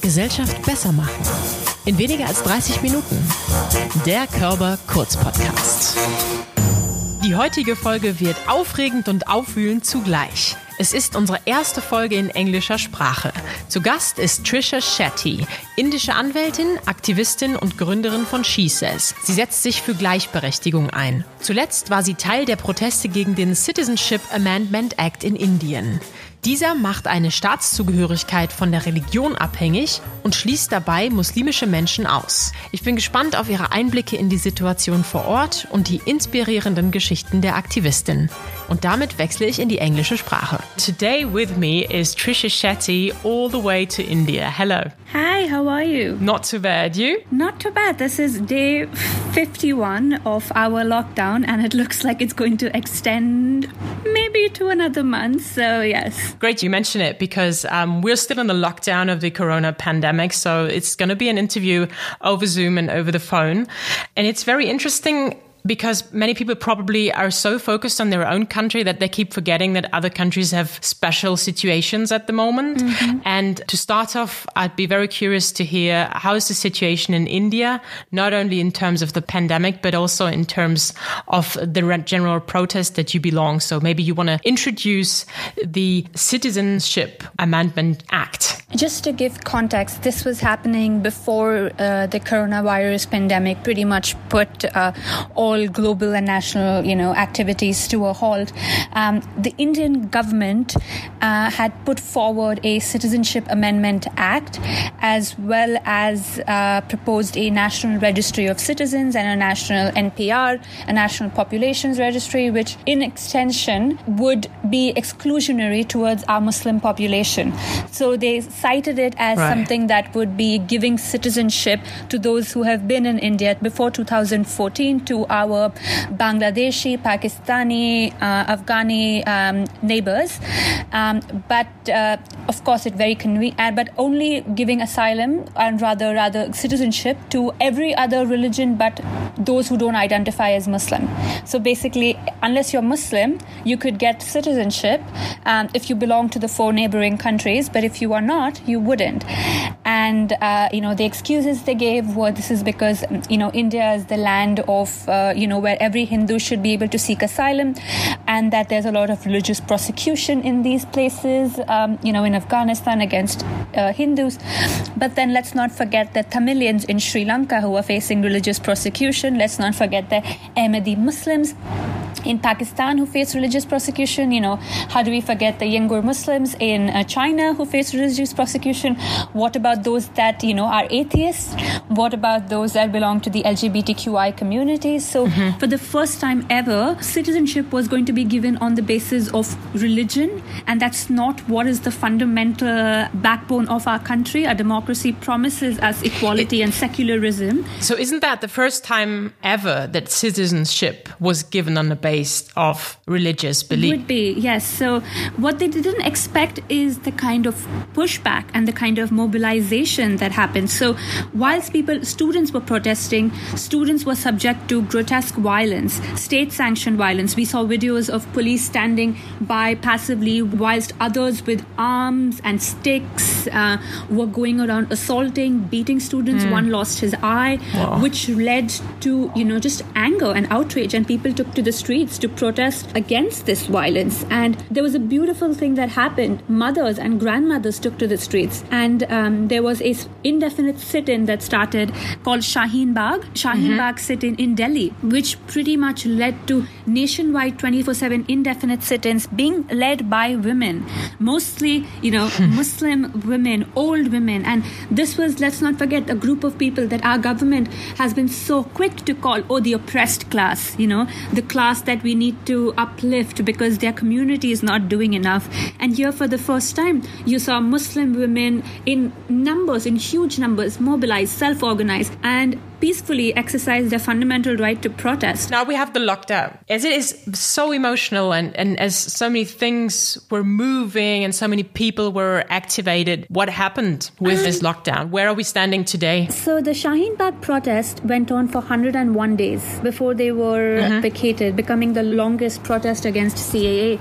Gesellschaft besser machen. In weniger als 30 Minuten. Der Körper Kurz Podcast. Die heutige Folge wird aufregend und aufwühlend zugleich. Es ist unsere erste Folge in englischer Sprache. Zu Gast ist Trisha Shetty, indische Anwältin, Aktivistin und Gründerin von She Says. Sie setzt sich für Gleichberechtigung ein. Zuletzt war sie Teil der Proteste gegen den Citizenship Amendment Act in Indien. Dieser macht eine Staatszugehörigkeit von der Religion abhängig und schließt dabei muslimische Menschen aus. Ich bin gespannt auf ihre Einblicke in die Situation vor Ort und die inspirierenden Geschichten der Aktivistin. Und damit wechsle ich in die englische Sprache. Today with me is Trisha Shetty all the way to India. Hello. Hi, how are you? Not too bad. You? Not too bad. This is day 51 of our lockdown and it looks like it's going to extend maybe to another month. So, yes. Great you mention it because um, we're still in the lockdown of the corona pandemic. So it's going to be an interview over Zoom and over the phone. And it's very interesting because many people probably are so focused on their own country that they keep forgetting that other countries have special situations at the moment. Mm-hmm. And to start off, I'd be very curious to hear how is the situation in India, not only in terms of the pandemic, but also in terms of the general protest that you belong. So maybe you want to introduce the Citizenship Amendment Act. Just to give context, this was happening before uh, the coronavirus pandemic pretty much put uh, all all global and national, you know, activities to a halt. Um, the Indian government uh, had put forward a Citizenship Amendment Act, as well as uh, proposed a National Registry of Citizens and a National NPR, a National Populations Registry, which in extension would be exclusionary towards our Muslim population. So they cited it as right. something that would be giving citizenship to those who have been in India before 2014 to our Bangladeshi, Pakistani, uh, Afghani um, neighbors. Um, but uh, of course, it very convenient, uh, but only giving asylum and rather rather citizenship to every other religion, but those who don't identify as Muslim. So basically, unless you're Muslim, you could get citizenship um, if you belong to the four neighboring countries, but if you are not, you wouldn't. And uh, you know the excuses they gave were this is because you know India is the land of uh, you know, where every Hindu should be able to seek asylum, and that there's a lot of religious prosecution in these places, um, you know, in Afghanistan against uh, Hindus. But then let's not forget the Tamilians in Sri Lanka who are facing religious prosecution. Let's not forget the Ahmadi Muslims in Pakistan who face religious prosecution. You know, how do we forget the Uyghur Muslims in uh, China who face religious prosecution? What about those that, you know, are atheists? What about those that belong to the LGBTQI community? So, mm-hmm. for the first time ever, citizenship was going to be given on the basis of religion, and that's not what is the fundamental backbone of our country. Our democracy promises us equality it, and secularism. So, isn't that the first time ever that citizenship was given on the basis based off religious belief. Would be, yes. So what they didn't expect is the kind of pushback and the kind of mobilization that happened. So whilst people, students were protesting, students were subject to grotesque violence, state sanctioned violence. We saw videos of police standing by passively whilst others with arms and sticks uh, were going around assaulting, beating students. Mm. One lost his eye, wow. which led to, you know, just anger and outrage, and people took to the streets to protest against this violence. And there was a beautiful thing that happened. Mothers and grandmothers took to the streets, and um, there was a indefinite sit-in that started called Shaheen Bagh, Shaheen mm-hmm. Bagh sit-in in Delhi, which pretty much led to nationwide 24/7 indefinite sit-ins being led by women, mostly you know Muslim women, old women, and this was let's not forget a group of people that our government has been so quick to call oh the oppressed class, you know the class that we need to uplift because their community is not doing enough. And here, for the first time, you saw Muslim women in numbers, in huge numbers, mobilized, self organized. And peacefully exercise their fundamental right to protest. Now we have the lockdown. As it is so emotional and, and as so many things were moving and so many people were activated, what happened with um, this lockdown? Where are we standing today? So the Shaheen Bagh protest went on for 101 days before they were mm-hmm. vacated, becoming the longest protest against CAA.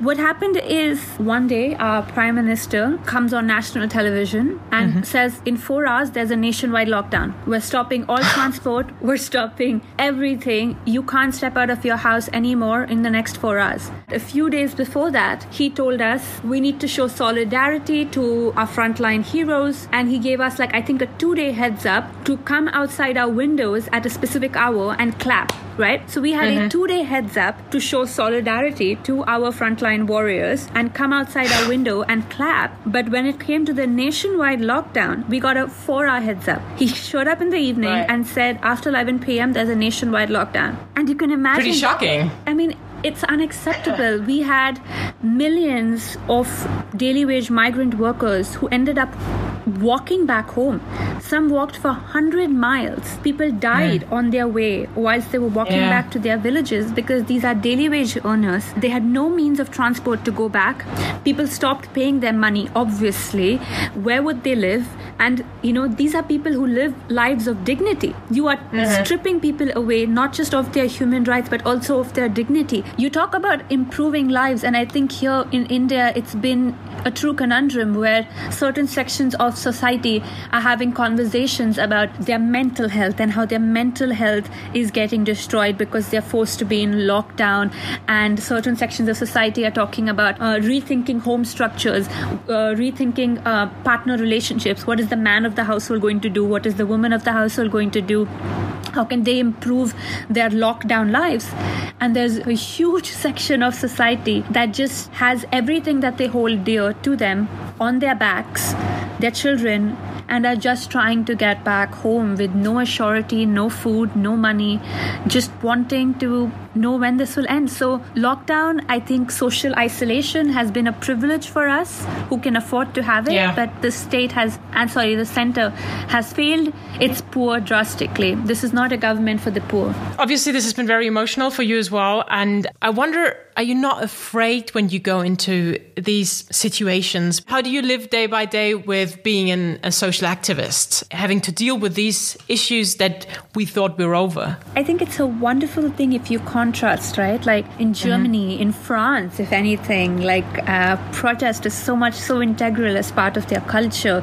What happened is one day our prime minister comes on national television and mm-hmm. says in four hours there's a nationwide lockdown. We're stopping all transport, we're stopping everything. You can't step out of your house anymore in the next four hours. A few days before that, he told us we need to show solidarity to our frontline heroes, and he gave us, like, I think a two day heads up to come outside our windows at a specific hour and clap right? So we had mm-hmm. a two day heads up to show solidarity to our frontline warriors and come outside our window and clap. But when it came to the nationwide lockdown, we got a four hour heads up. He showed up in the evening right. and said, after 11 p.m., there's a nationwide lockdown. And you can imagine. Pretty shocking. I mean, it's unacceptable. We had millions of daily wage migrant workers who ended up walking back home. Some walked for 100 miles. People died mm. on their way whilst they were walking yeah. back to their villages because these are daily wage earners. They had no means of transport to go back. People stopped paying their money, obviously. Where would they live? And, you know, these are people who live lives of dignity. You are mm-hmm. stripping people away, not just of their human rights, but also of their dignity. You talk about improving lives, and I think here in India, it's been a true conundrum where certain sections of society are having conversations about their mental health and how their mental health is getting destroyed because they're forced to be in lockdown. And certain sections of society are talking about uh, rethinking home structures uh, rethinking uh, partner relationships. What is the man of the household going to do? What is the woman of the household going to do how can they improve their lockdown lives? And there's a huge section of society that just has everything that they hold dear to them on their backs their children and are just trying to get back home with no assurity, no food, no money, just wanting to know when this will end. So, lockdown, I think social isolation has been a privilege for us who can afford to have it, yeah. but the state has, and sorry, the center has failed. It's poor drastically. This is not a government for the poor. Obviously, this has been very emotional for you as well. And I wonder, are you not afraid when you go into these situations? How do you live day by day with being an, a social activist, having to deal with these issues that we thought were over? I think it's a wonderful thing if you contrast, right? Like in mm-hmm. Germany, mm-hmm. in France, if anything, like uh, protest is so much so integral as part of their culture.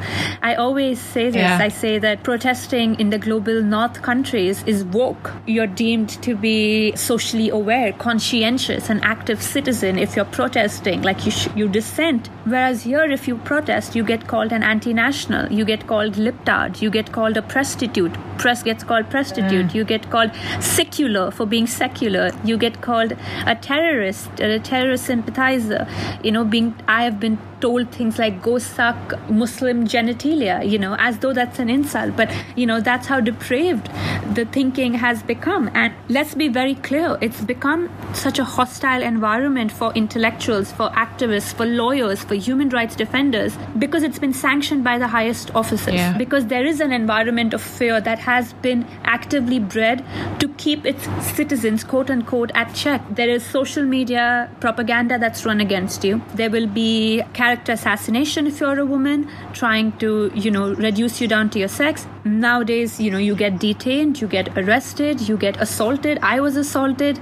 I always say this yeah. I say that protesting in the global north countries is woke. You're deemed to be socially aware, conscientious, an active citizen if you're protesting, like you, sh- you dissent. Whereas here, if you protest, you get called an anti national, you get called libtard, you get called a prostitute, press gets called prostitute, mm. you get called secular for being secular, you get called a terrorist, or a terrorist sympathizer. You know, being I have been told things like go suck Muslim genitalia, you know, as though that's an insult. But, you know, that's how depraved the thinking has become. And let's be very clear, it's become such a hostile environment for intellectuals, for activists, for lawyers, for human rights defenders, because it's been sanctioned by the highest officers. Yeah. Because there is an environment of fear that has been actively bred to keep its citizens, quote unquote, at check. There is social media propaganda that's run against you. There will be character assassination if you're a woman, trying to, you know, reduce you down to your sex. Nowadays, you know, you get detained, you get arrested, you get assaulted. I was assaulted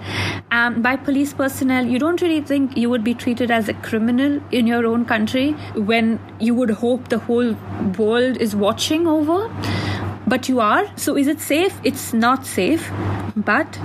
um, by police personnel. You don't really think you would be treated as a criminal in your own country when you would hope the whole world is watching over but you are. So is it safe? It's not safe. But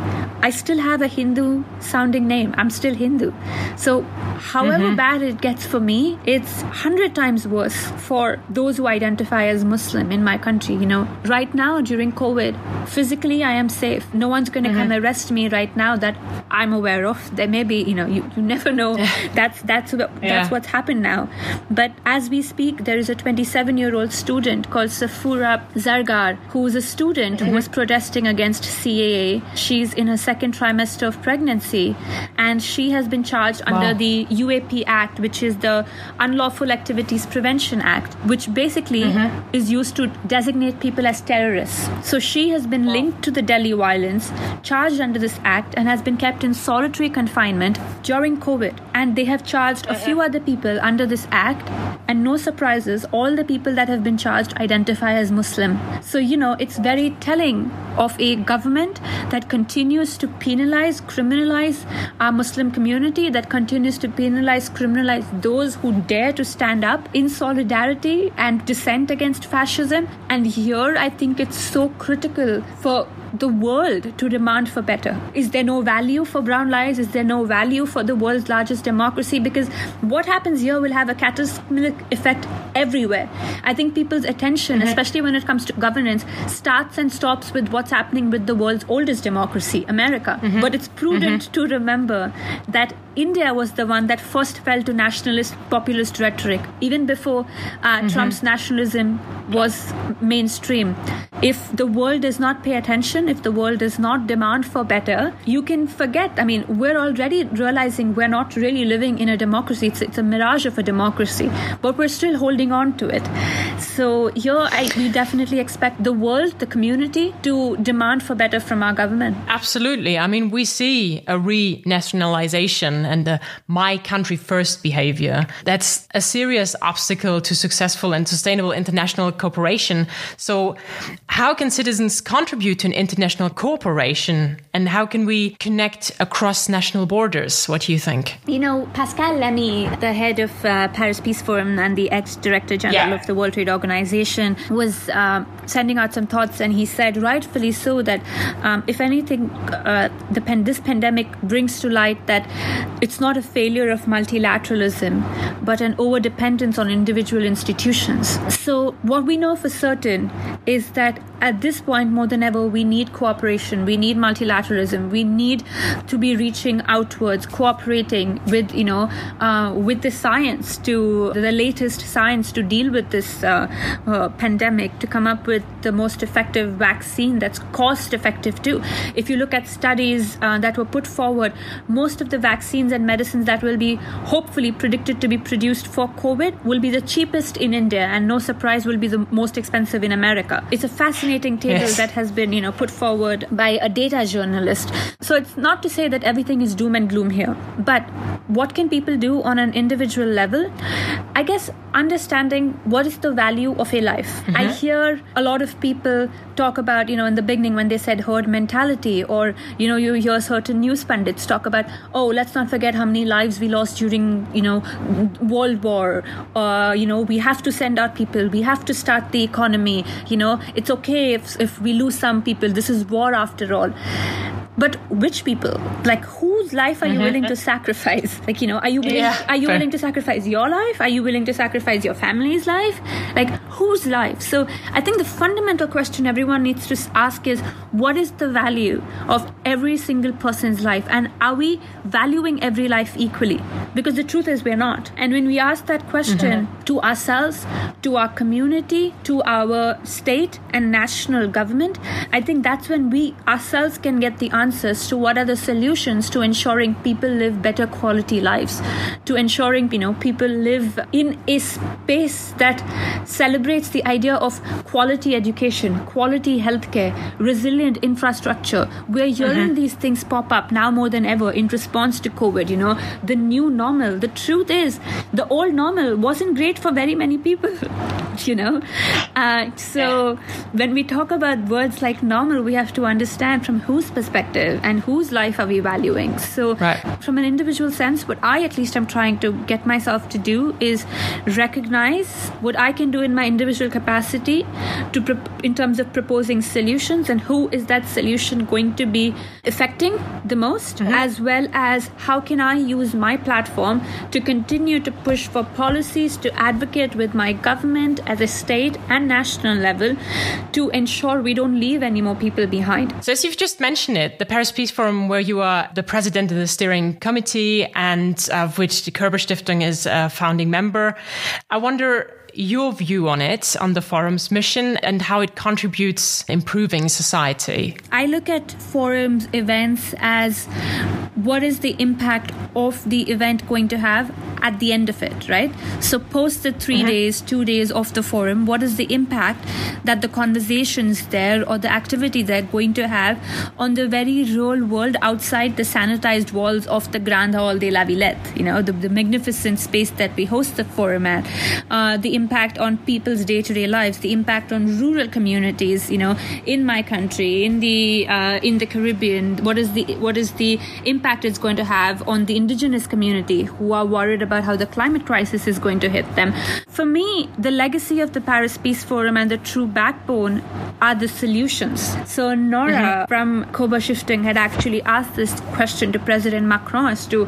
I still have a Hindu sounding name. I'm still Hindu. So however mm-hmm. bad it gets for me, it's 100 times worse for those who identify as Muslim in my country. You know, right now during COVID, physically I am safe. No one's going to mm-hmm. come arrest me right now that I'm aware of. There may be, you know, you, you never know. that's that's that's yeah. what's happened now. But as we speak, there is a 27 year old student called Safura Zargar who was a student who was protesting against CAA She's in her second trimester of pregnancy, and she has been charged wow. under the UAP Act, which is the Unlawful Activities Prevention Act, which basically mm-hmm. is used to designate people as terrorists. So she has been wow. linked to the Delhi violence, charged under this act, and has been kept in solitary confinement during COVID. And they have charged a few uh-huh. other people under this act, and no surprises, all the people that have been charged identify as Muslim. So, you know, it's very telling of a government that continues to penalize, criminalize our Muslim community, that continues to penalize, criminalize those who dare to stand up in solidarity and dissent against fascism. And here, I think it's so critical for the world to demand for better? Is there no value for brown lives? Is there no value for the world's largest democracy? Because what happens here will have a catastrophic effect everywhere. I think people's attention, mm-hmm. especially when it comes to governance, starts and stops with what's happening with the world's oldest democracy, America. Mm-hmm. But it's prudent mm-hmm. to remember that India was the one that first fell to nationalist populist rhetoric, even before uh, mm-hmm. Trump's nationalism was mainstream. If the world does not pay attention, if the world does not demand for better, you can forget. I mean, we're already realizing we're not really living in a democracy. It's, it's a mirage of a democracy, but we're still holding on to it. So here, I, we definitely expect the world, the community, to demand for better from our government. Absolutely. I mean, we see a re-nationalization and the my country first behavior. That's a serious obstacle to successful and sustainable international cooperation. So how can citizens contribute to an international cooperation and how can we connect across national borders? What do you think? You know, Pascal Lamy, the head of uh, Paris Peace Forum and the ex director general yeah. of the World Trade Organization, was uh, sending out some thoughts and he said, rightfully so, that um, if anything, uh, the pen- this pandemic brings to light that it's not a failure of multilateralism, but an over dependence on individual institutions. So, what we know for certain is that at this point, more than ever, we need cooperation, we need multilateralism, we need to be reaching outwards, cooperating with, you know, uh, with the science to the latest science to deal with this uh, uh, pandemic, to come up with the most effective vaccine that's cost effective too. If you look at studies uh, that were put forward, most of the vaccines and medicines that will be hopefully predicted to be produced for COVID will be the cheapest in India, and no surprise, will be the most expensive in America. It's a fascinating table yes. that has been, you know, put forward by a data journalist. So it's not to say that everything is doom and gloom here, but what can people do on an individual level? I guess understanding what is the value of a life. Mm-hmm. I hear a lot of people talk about, you know, in the beginning when they said herd mentality, or, you know, you hear certain news pundits talk about, oh, let's not forget how many lives we lost during, you know, World War. Uh, you know, we have to send out people, we have to start the economy. You know, it's okay if, if we lose some people. This is war after all but which people? Like whose life are you mm-hmm. willing to sacrifice? Like you know are you willing yeah, are you fair. willing to sacrifice your life? Are you willing to sacrifice your family's life? Like whose life? So i think the fundamental question everyone needs to ask is what is the value of every single person's life? And are we valuing every life equally? Because the truth is we're not. And when we ask that question mm-hmm. to ourselves to our community to our state and national government i think that's when we ourselves can get the answer answers to what are the solutions to ensuring people live better quality lives, to ensuring, you know, people live in a space that celebrates the idea of quality education, quality healthcare, resilient infrastructure. We're hearing mm-hmm. these things pop up now more than ever in response to COVID, you know, the new normal. The truth is, the old normal wasn't great for very many people, you know. Uh, so when we talk about words like normal, we have to understand from whose perspective perspective and whose life are we valuing so right. from an individual sense what i at least am trying to get myself to do is recognize what i can do in my individual capacity to in terms of proposing solutions and who is that solution going to be affecting the most mm-hmm. as well as how can i use my platform to continue to push for policies to advocate with my government at a state and national level to ensure we don't leave any more people behind so as you've just mentioned it the Paris Peace Forum, where you are the president of the steering committee and uh, of which the Körber Stiftung is a founding member. I wonder your view on it, on the forum's mission, and how it contributes improving society? I look at forums events as what is the impact of the event going to have at the end of it, right? So, post the 3 mm-hmm. days, two days of the forum, what is the impact that the conversations there or the activity they're going to have on the very real world outside the sanitized walls of the Grand Hall de la Villette, you know, the, the magnificent space that we host the forum at, uh, the impact on people's day to day lives, the impact on rural communities, you know, in my country, in the uh, in the Caribbean, what is the what is the impact it's going to have on the indigenous community who are worried about how the climate crisis is going to hit them. For me, the legacy of the Paris Peace Forum and the true backbone are the solutions. So Nora mm-hmm. from Körber Stiftung had actually asked this question to President Macron as to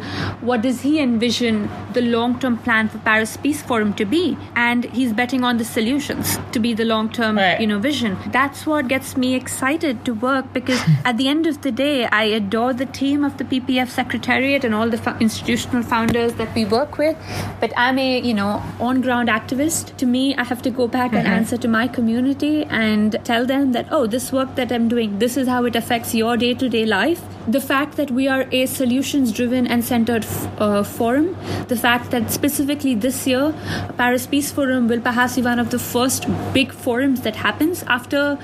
what does he envision the long-term plan for Paris Peace Forum to be, and he's betting on the solutions to be the long-term, right. you know, vision. That's what gets me excited to work because at the end of the day, I adore the team of the PPF Secretariat and all the fo- institutional founders that we work with. But I'm a, you know, on-ground activist. To me, I have to go back mm-hmm. and answer to my community and tell them that, oh, this work that I'm doing, this is how it affects your day-to-day life. The fact that we are a solutions-driven and centered uh, forum, the fact that specifically this year, Paris Peace Forum will perhaps be one of the first big forums that happens after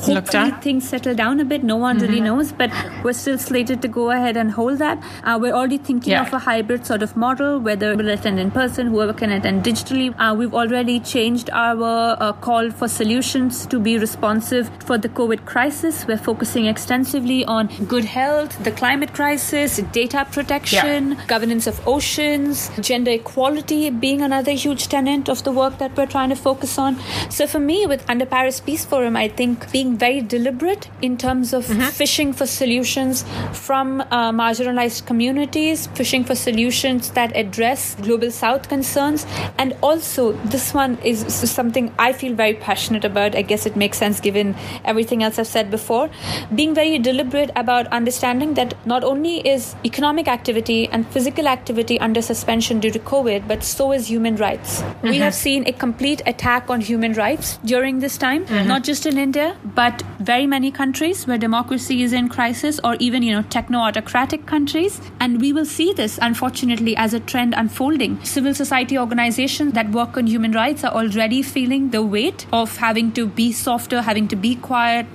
hopefully things settle down a bit. No one mm-hmm. really knows, but we're still slated to go ahead and hold that. Uh, we're already thinking yeah. of a hybrid sort of model, whether we'll attend in person, whoever can attend digitally. Uh, we've already changed our uh, call for solutions to be responsive for the COVID crisis. We're focusing extensively on good health, the climate crisis, data protection, yeah. governance of oceans, gender equality being another huge tenet of the work that we're trying to focus on. So for me, with Under Paris Peace Forum, I think being very deliberate in terms of mm-hmm. fishing for solutions from uh, marginalized communities, fishing for solutions that address global south concerns, and also this one is something I feel very passionate about. I guess it makes sense given everything else I've said before. Being very deliberate about understanding that not only is economic activity and physical activity under suspension due to COVID, but so is human rights. Mm-hmm. We have seen a complete attack on human rights during this time, mm-hmm. not just in India, but very many countries where democracy is in crisis, or even you know techno autocratic countries. And we will see this, unfortunately, as a trend unfolding. Civil society organizations that work on human rights are already feeling the weight of having to be softer, having to be quiet,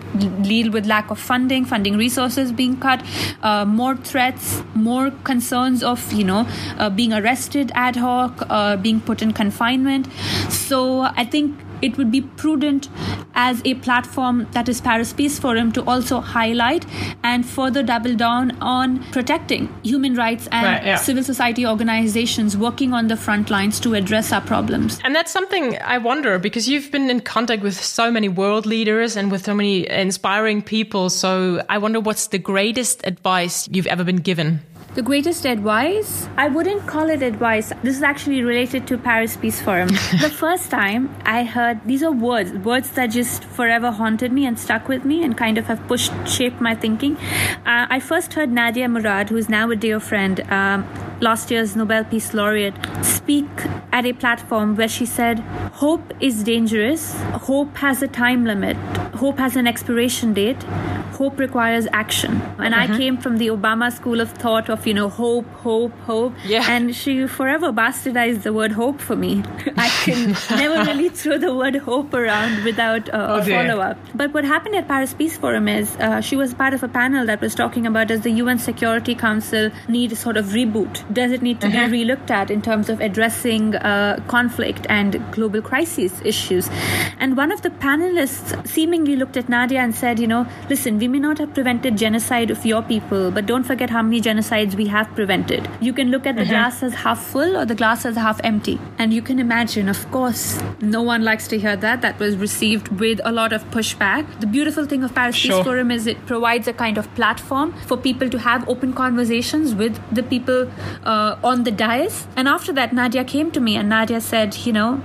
deal with lack of funding, funding resources being cut, uh, more threats, more concerns of you know uh, being arrested ad hoc, uh, being put in confinement. So I think it would be prudent as a platform that is Paris Peace Forum to also highlight and further double down on protecting human rights and right, yeah. civil society organizations working on the front lines to address our problems. And that's something I wonder because you've been in contact with so many world leaders and with so many inspiring people. So I wonder what's the greatest advice you've ever been given? The greatest advice? I wouldn't call it advice. This is actually related to Paris Peace Forum. the first time I heard these are words, words that just forever haunted me and stuck with me and kind of have pushed, shaped my thinking. Uh, I first heard Nadia Murad, who is now a dear friend, um, last year's Nobel Peace Laureate, speak at a platform where she said, Hope is dangerous. Hope has a time limit. Hope has an expiration date. Hope requires action. And I mm-hmm. came from the Obama school of thought of, you know, hope, hope, hope. Yeah. And she forever bastardized the word hope for me. I can never really throw the word hope around without uh, oh, a follow up. But what happened at Paris Peace Forum is uh, she was part of a panel that was talking about does the UN Security Council need a sort of reboot? Does it need to uh-huh. be relooked at in terms of addressing uh, conflict and global crisis issues? And one of the panelists seemingly looked at Nadia and said, you know, listen, we may not have prevented genocide of your people, but don't forget how many genocides we have prevented. You can look at the uh-huh. glass as half full or the glass as half empty. And you can imagine, of course, no one likes to hear that. That was received with a lot of pushback. The beautiful thing of Paris sure. Peace Forum is it provides a kind of platform for people to have open conversations with the people uh, on the dais. And after that, Nadia came to me and Nadia said, you know,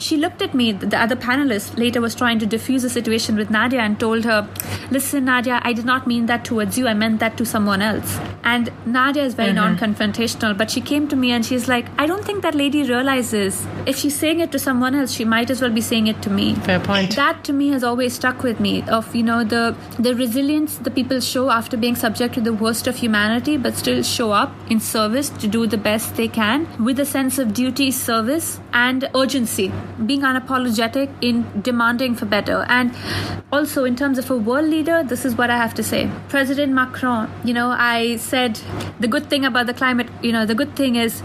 she looked at me, the other panelist later was trying to diffuse the situation with Nadia and told her, Listen, Nadia, I did not mean that towards you, I meant that to someone else. And Nadia is very mm-hmm. non confrontational, but she came to me and she's like, I don't think that lady realizes if she's saying it to someone else, she might as well be saying it to me. Fair point. That to me has always stuck with me of, you know, the, the resilience the people show after being subject to the worst of humanity, but still show up in service to do the best they can with a sense of duty, service, and urgency, being unapologetic in demanding for better. And also, in terms of a world leader, this is what I have to say. President Macron, you know, I said the good thing about the climate, you know, the good thing is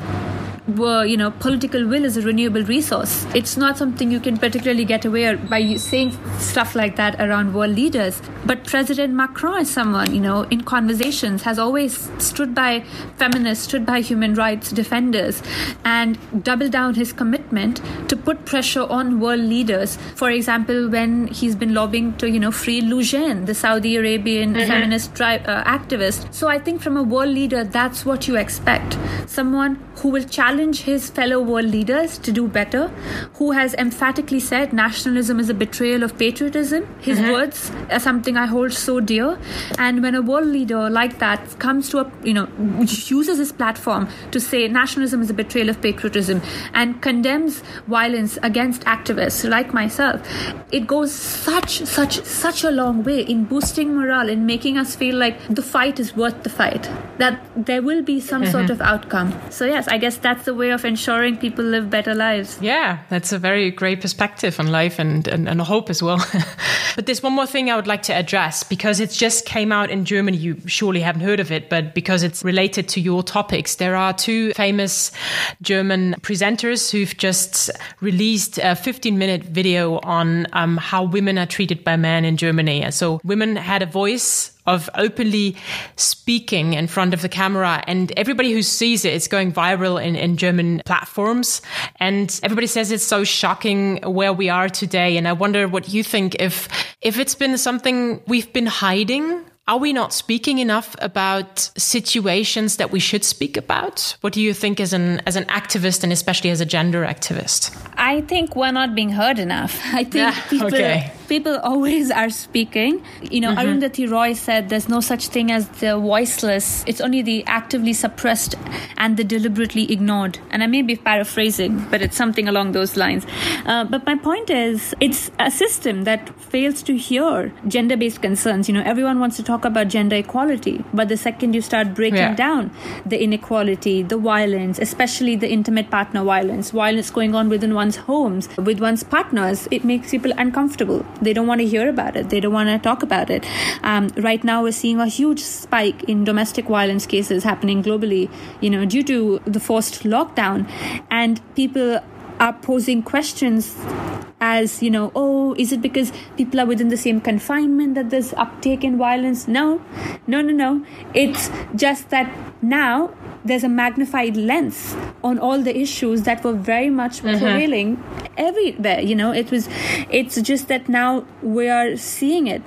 you know, political will is a renewable resource. It's not something you can particularly get away by saying stuff like that around world leaders. But President Macron is someone, you know, in conversations has always stood by feminists, stood by human rights defenders, and doubled down his commitment to put pressure on world leaders. For example, when he's been lobbying to, you know, free Lou the Saudi Arabian mm-hmm. feminist tri- uh, activist. So I think from a world leader, that's what you expect. Someone who will challenge his fellow world leaders to do better, who has emphatically said nationalism is a betrayal of patriotism. His mm-hmm. words are something I hold so dear. And when a world leader like that comes to a, you know, uses his platform to say nationalism is a betrayal of patriotism and condemns violence against activists like myself, it goes such, such, such a long way in boosting morale, in making us feel like the fight is worth the fight, that there will be some mm-hmm. sort of outcome. So, yes, I guess that's the way of ensuring people live better lives. Yeah, that's a very great perspective on life and, and, and hope as well. but there's one more thing I would like to address because it just came out in Germany. You surely haven't heard of it, but because it's related to your topics, there are two famous German presenters who've just released a 15 minute video on um, how women are treated by men in Germany. So women had a voice of openly speaking in front of the camera and everybody who sees it it's going viral in, in german platforms and everybody says it's so shocking where we are today and i wonder what you think if if it's been something we've been hiding are we not speaking enough about situations that we should speak about? What do you think as an as an activist and especially as a gender activist? I think we're not being heard enough. I think yeah, people okay people always are speaking. You know, mm-hmm. Arundhati Roy said there's no such thing as the voiceless. It's only the actively suppressed and the deliberately ignored. And I may be paraphrasing, but it's something along those lines. Uh, but my point is, it's a system that fails to hear gender based concerns. You know, everyone wants to talk about gender equality, but the second you start breaking yeah. down the inequality, the violence, especially the intimate partner violence, violence going on within one's homes, with one's partners, it makes people uncomfortable. They don't want to hear about it. They don't want to talk about it. Um, right now, we're seeing a huge spike in domestic violence cases happening globally, you know, due to the forced lockdown. And people are posing questions as you know oh is it because people are within the same confinement that there's uptake in violence no no no no it's just that now there's a magnified lens on all the issues that were very much mm-hmm. prevailing everywhere you know it was it's just that now we are seeing it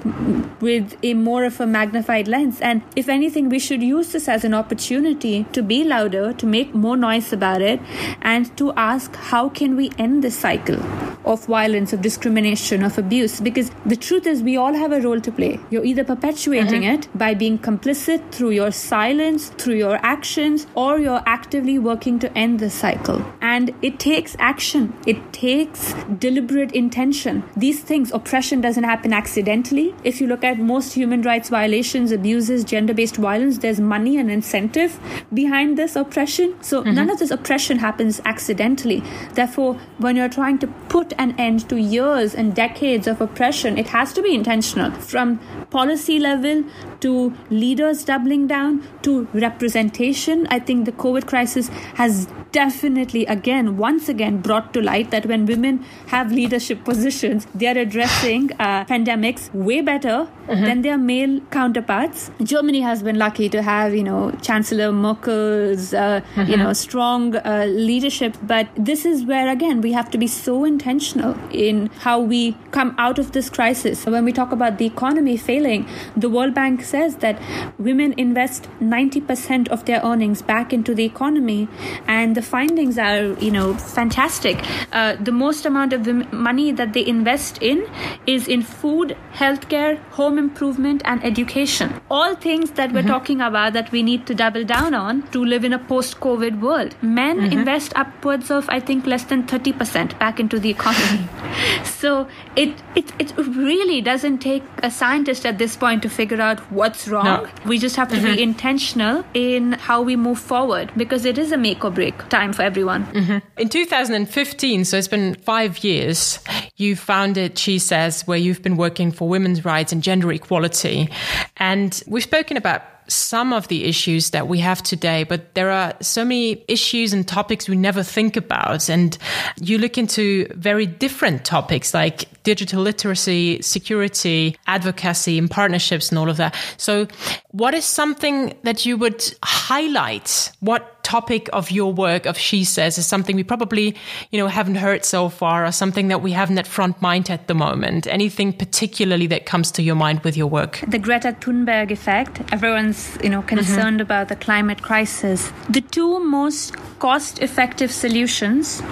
with a more of a magnified lens and if anything we should use this as an opportunity to be louder to make more noise about it and to ask how can we end this cycle of violence of discrimination of abuse because the truth is we all have a role to play you're either perpetuating mm-hmm. it by being complicit through your silence through your actions or you're actively working to end the cycle and it takes action it takes takes deliberate intention. These things, oppression doesn't happen accidentally. If you look at most human rights violations, abuses, gender based violence, there's money and incentive behind this oppression. So mm-hmm. none of this oppression happens accidentally. Therefore, when you're trying to put an end to years and decades of oppression, it has to be intentional from policy level to leaders doubling down to representation. I think the COVID crisis has definitely, again, once again, brought to light that when women have leadership positions, they are addressing uh, pandemics way better mm-hmm. than their male counterparts. Germany has been lucky to have, you know, Chancellor Merkel's, uh, mm-hmm. you know, strong uh, leadership. But this is where, again, we have to be so intentional in how we come out of this crisis. When we talk about the economy failing, the World Bank says that women invest 90% of their earnings back into the economy. And the findings are, you know, fantastic. Uh, the most amount of money that they invest in is in food, healthcare, home improvement, and education. All things that we're mm-hmm. talking about that we need to double down on to live in a post COVID world. Men mm-hmm. invest upwards of, I think, less than 30% back into the economy. so it, it, it really doesn't take a scientist at this point to figure out what's wrong. No. We just have to mm-hmm. be intentional in how we move forward because it is a make or break time for everyone. Mm-hmm. In 2015, so it's been five years, you founded SheSays, where you've been working for women's rights and gender equality. And we've spoken about some of the issues that we have today, but there are so many issues and topics we never think about. And you look into very different topics like digital literacy, security, advocacy, and partnerships, and all of that. So, what is something that you would highlight? What topic of your work of SheSays is something we probably, you know, haven't heard so far or something that we haven't at front mind at the moment? Anything particularly that comes to your mind with your work? The Greta Thunberg effect. Everyone's, you know, concerned mm-hmm. about the climate crisis. The two most cost effective solutions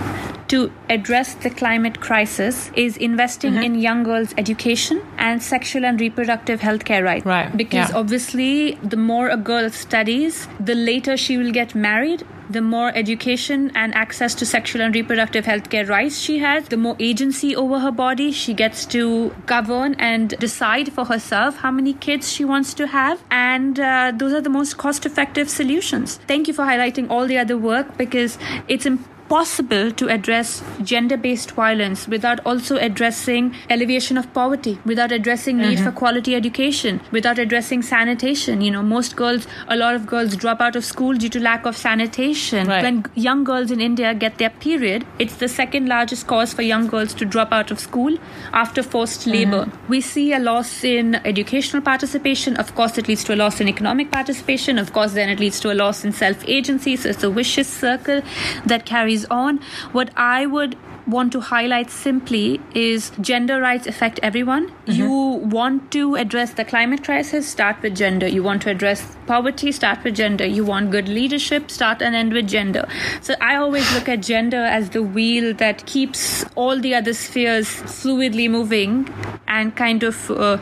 to address the climate crisis is investing mm-hmm. in young girls' education and sexual and reproductive health care rights. Right. Because yeah. obviously, the more a girl studies, the later she will get married the more education and access to sexual and reproductive health care rights she has, the more agency over her body she gets to govern and decide for herself how many kids she wants to have. And uh, those are the most cost effective solutions. Thank you for highlighting all the other work because it's important possible to address gender based violence without also addressing alleviation of poverty, without addressing need mm-hmm. for quality education, without addressing sanitation. You know, most girls, a lot of girls drop out of school due to lack of sanitation. Right. When young girls in India get their period, it's the second largest cause for young girls to drop out of school after forced mm-hmm. labor. We see a loss in educational participation. Of course, it leads to a loss in economic participation. Of course, then it leads to a loss in self agency. So it's a vicious circle that carries on. What I would want to highlight simply is gender rights affect everyone. Mm-hmm. You want to address the climate crisis, start with gender. You want to address poverty, start with gender. You want good leadership, start and end with gender. So I always look at gender as the wheel that keeps all the other spheres fluidly moving and kind of uh,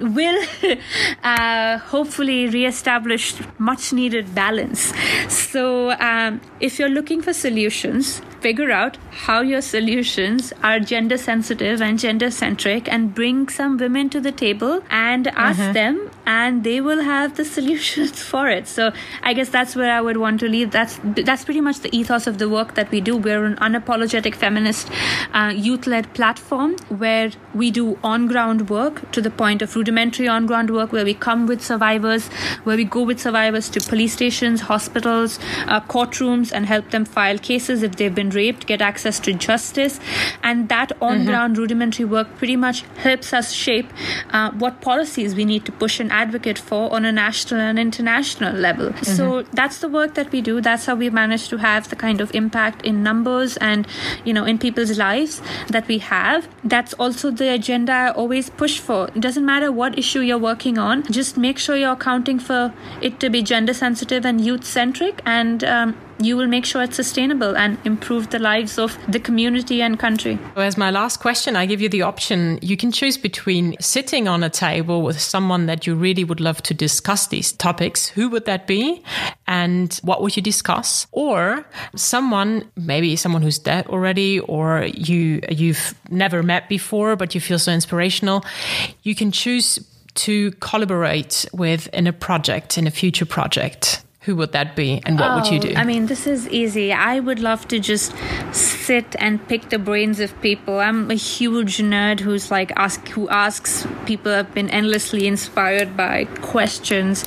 will uh, hopefully reestablish much needed balance. So, um, if you're looking for solutions, figure out how your solutions are gender sensitive and gender centric and bring some women to the table and ask mm-hmm. them and they will have the solutions for it so i guess that's where i would want to leave that's that's pretty much the ethos of the work that we do we're an unapologetic feminist uh, youth-led platform where we do on-ground work to the point of rudimentary on-ground work where we come with survivors where we go with survivors to police stations hospitals uh, courtrooms and help them file cases if they've been raped, get access to justice. And that on ground mm-hmm. rudimentary work pretty much helps us shape uh, what policies we need to push and advocate for on a national and international level. Mm-hmm. So that's the work that we do. That's how we manage to have the kind of impact in numbers and, you know, in people's lives that we have. That's also the agenda I always push for. It doesn't matter what issue you're working on, just make sure you're accounting for it to be gender sensitive and youth centric and um, you will make sure it's sustainable and improve the lives of the community and country. As my last question, I give you the option. You can choose between sitting on a table with someone that you really would love to discuss these topics. Who would that be? And what would you discuss? Or someone, maybe someone who's dead already, or you, you've never met before, but you feel so inspirational. You can choose to collaborate with in a project, in a future project who would that be and what oh, would you do? Oh, I mean, this is easy. I would love to just sit and pick the brains of people. I'm a huge nerd who's like ask who asks people have been endlessly inspired by questions.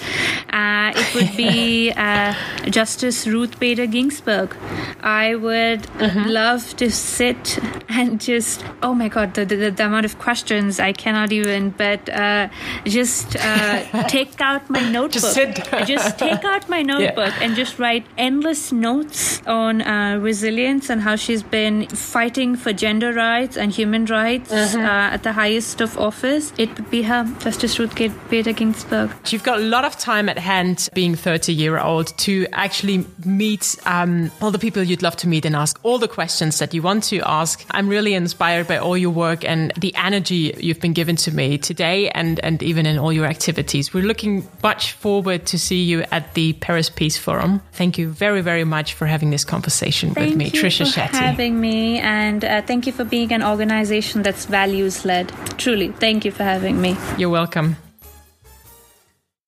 Uh, it would be uh, Justice Ruth Bader Ginsburg. I would mm-hmm. love to sit and just oh my god, the, the, the amount of questions I cannot even. But uh, just uh, take out my notebook. Just, just take out my notebook yeah. and just write endless notes on uh, resilience and how she's been fighting for gender rights and human rights uh-huh. uh, at the highest of office, it would be her, Justice Ruth Bader Ginsburg. You've got a lot of time at hand, being 30 year old, to actually meet um, all the people you'd love to meet and ask all the questions that you want to ask. I'm really inspired by all your work and the energy you've been given to me today and, and even in all your activities. We're looking much forward to see you at the Paris Peace Forum. Thank you very, very much for having this conversation thank with me, Trisha Shetty. Thank you for having me, and uh, thank you for being an organization that's values led. Truly, thank you for having me. You're welcome.